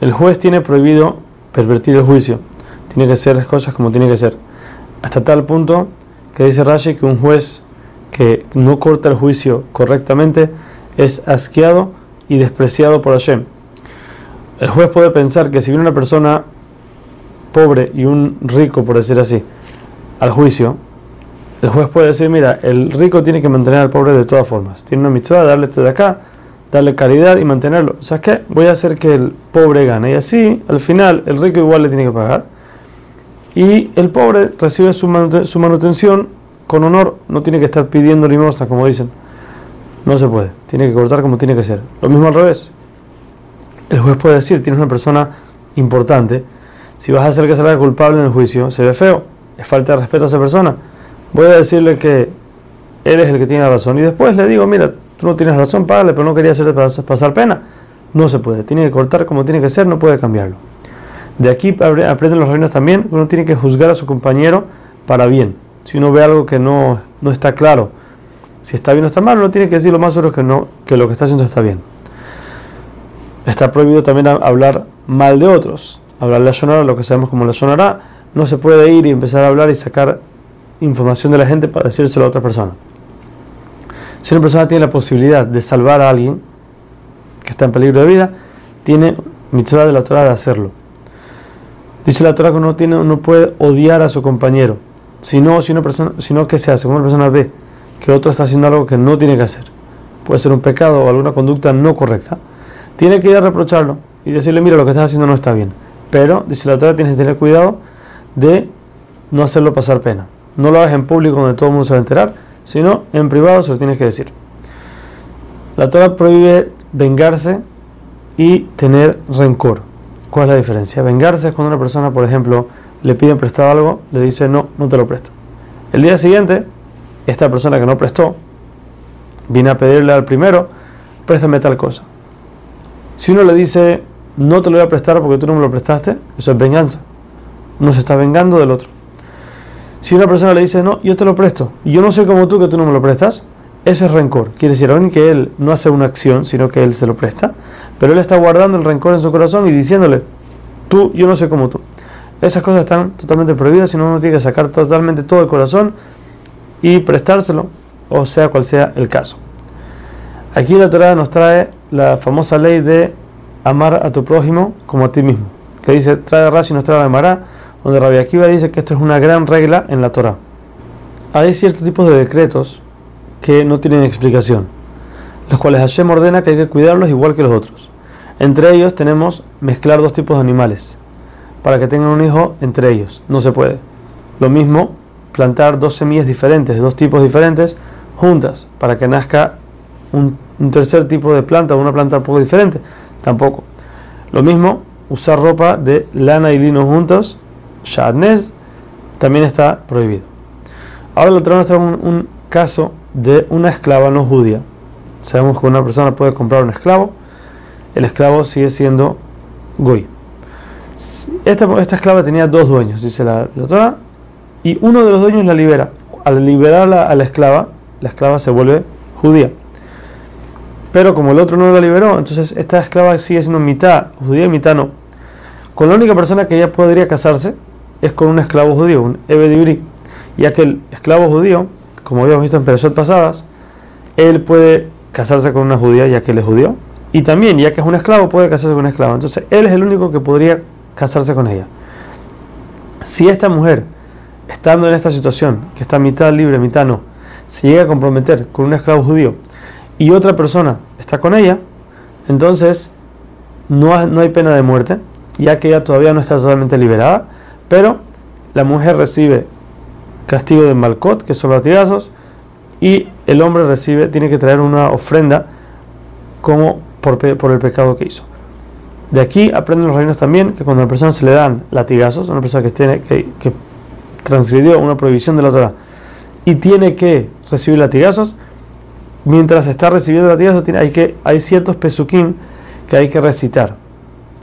El juez tiene prohibido pervertir el juicio. Tiene que hacer las cosas como tiene que ser. Hasta tal punto que dice Rashi que un juez que no corta el juicio correctamente es asqueado y despreciado por Hashem. El juez puede pensar que si viene una persona pobre y un rico, por decir así, al juicio, el juez puede decir, mira, el rico tiene que mantener al pobre de todas formas. Tiene una mitzvah, darle de acá, darle caridad y mantenerlo. ¿Sabes qué? Voy a hacer que el pobre gane. Y así, al final, el rico igual le tiene que pagar. Y el pobre recibe su, manutención con honor. No tiene que estar pidiendo limosna, como dicen. No se puede. Tiene que cortar como tiene que ser. Lo mismo al revés. El juez puede decir, tienes una persona importante. Si vas a hacer que salga culpable en el juicio, se ve feo. Es falta de respeto a esa persona voy a decirle que él es el que tiene la razón. Y después le digo, mira, tú no tienes razón, págale, pero no quería hacerte pasar pena. No se puede, tiene que cortar como tiene que ser, no puede cambiarlo. De aquí aprenden los reinos también uno tiene que juzgar a su compañero para bien. Si uno ve algo que no, no está claro, si está bien o está mal, uno tiene que decir lo más seguro que, no, que lo que está haciendo está bien. Está prohibido también hablar mal de otros. Hablar la sonora, lo que sabemos como la sonará, no se puede ir y empezar a hablar y sacar información de la gente para decírselo a otra persona. Si una persona tiene la posibilidad de salvar a alguien que está en peligro de vida, tiene mitzvah de la Torah de hacerlo. Dice la Torah que uno, tiene, uno puede odiar a su compañero, sino, si una persona, sino que se hace, como una persona ve que otro está haciendo algo que no tiene que hacer, puede ser un pecado o alguna conducta no correcta, tiene que ir a reprocharlo y decirle, mira, lo que estás haciendo no está bien. Pero, dice la Torah, tienes que tener cuidado de no hacerlo pasar pena. No lo hagas en público donde todo el mundo se va a enterar, sino en privado se lo tienes que decir. La Torah prohíbe vengarse y tener rencor. ¿Cuál es la diferencia? Vengarse es cuando una persona, por ejemplo, le pide prestado algo, le dice no, no te lo presto. El día siguiente, esta persona que no prestó, viene a pedirle al primero, préstame tal cosa. Si uno le dice no te lo voy a prestar porque tú no me lo prestaste, eso es venganza. Uno se está vengando del otro. Si una persona le dice, no, yo te lo presto, yo no sé como tú que tú no me lo prestas, eso es rencor. Quiere decir, aún que él no hace una acción, sino que él se lo presta, pero él está guardando el rencor en su corazón y diciéndole, tú, yo no sé como tú. Esas cosas están totalmente prohibidas, sino uno tiene que sacar totalmente todo el corazón y prestárselo, o sea cual sea el caso. Aquí la Torah nos trae la famosa ley de amar a tu prójimo como a ti mismo, que dice, trae Rashi nos trae la Mará, donde Rabbi Akiva dice que esto es una gran regla en la Torah. Hay ciertos tipos de decretos que no tienen explicación, los cuales Hashem ordena que hay que cuidarlos igual que los otros. Entre ellos tenemos mezclar dos tipos de animales para que tengan un hijo entre ellos. No se puede. Lo mismo, plantar dos semillas diferentes, de dos tipos diferentes, juntas, para que nazca un, un tercer tipo de planta una planta un poco diferente. Tampoco. Lo mismo, usar ropa de lana y lino juntos Shadnez también está prohibido. Ahora le traemos un, un caso de una esclava no judía. Sabemos que una persona puede comprar un esclavo, el esclavo sigue siendo goy. Esta, esta esclava tenía dos dueños, dice la, doctora, y uno de los dueños la libera. Al liberarla a la esclava, la esclava se vuelve judía. Pero como el otro no la liberó, entonces esta esclava sigue siendo mitad judía y mitad no. Con la única persona que ella podría casarse es con un esclavo judío, un Ebedibri, ya que el esclavo judío, como habíamos visto en personas pasadas, él puede casarse con una judía ya que él es judío, y también, ya que es un esclavo, puede casarse con una esclava. Entonces, él es el único que podría casarse con ella. Si esta mujer, estando en esta situación, que está mitad libre, mitad no, se llega a comprometer con un esclavo judío y otra persona está con ella, entonces no, no hay pena de muerte, ya que ella todavía no está totalmente liberada, pero la mujer recibe castigo de malcot, que son latigazos, y el hombre recibe, tiene que traer una ofrenda como por, el pecado que hizo. De aquí aprenden los reinos también que cuando a una persona se le dan latigazos, a una persona que, tiene, que, que transgredió una prohibición de la Torah y tiene que recibir latigazos, mientras está recibiendo latigazos hay, que, hay ciertos pesukim que hay que recitar.